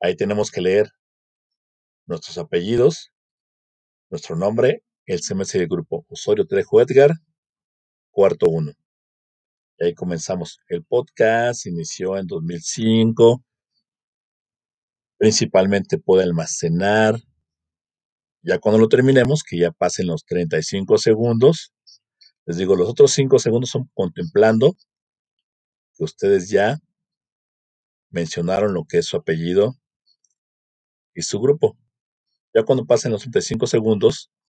Ahí tenemos que leer nuestros apellidos, nuestro nombre, el CMS del grupo Osorio Trejo Edgar, cuarto uno. Y ahí comenzamos. El podcast inició en 2005. Principalmente puede almacenar. Ya cuando lo terminemos, que ya pasen los 35 segundos, les digo, los otros 5 segundos son contemplando que ustedes ya mencionaron lo que es su apellido y su grupo. Ya cuando pasen los 35 segundos,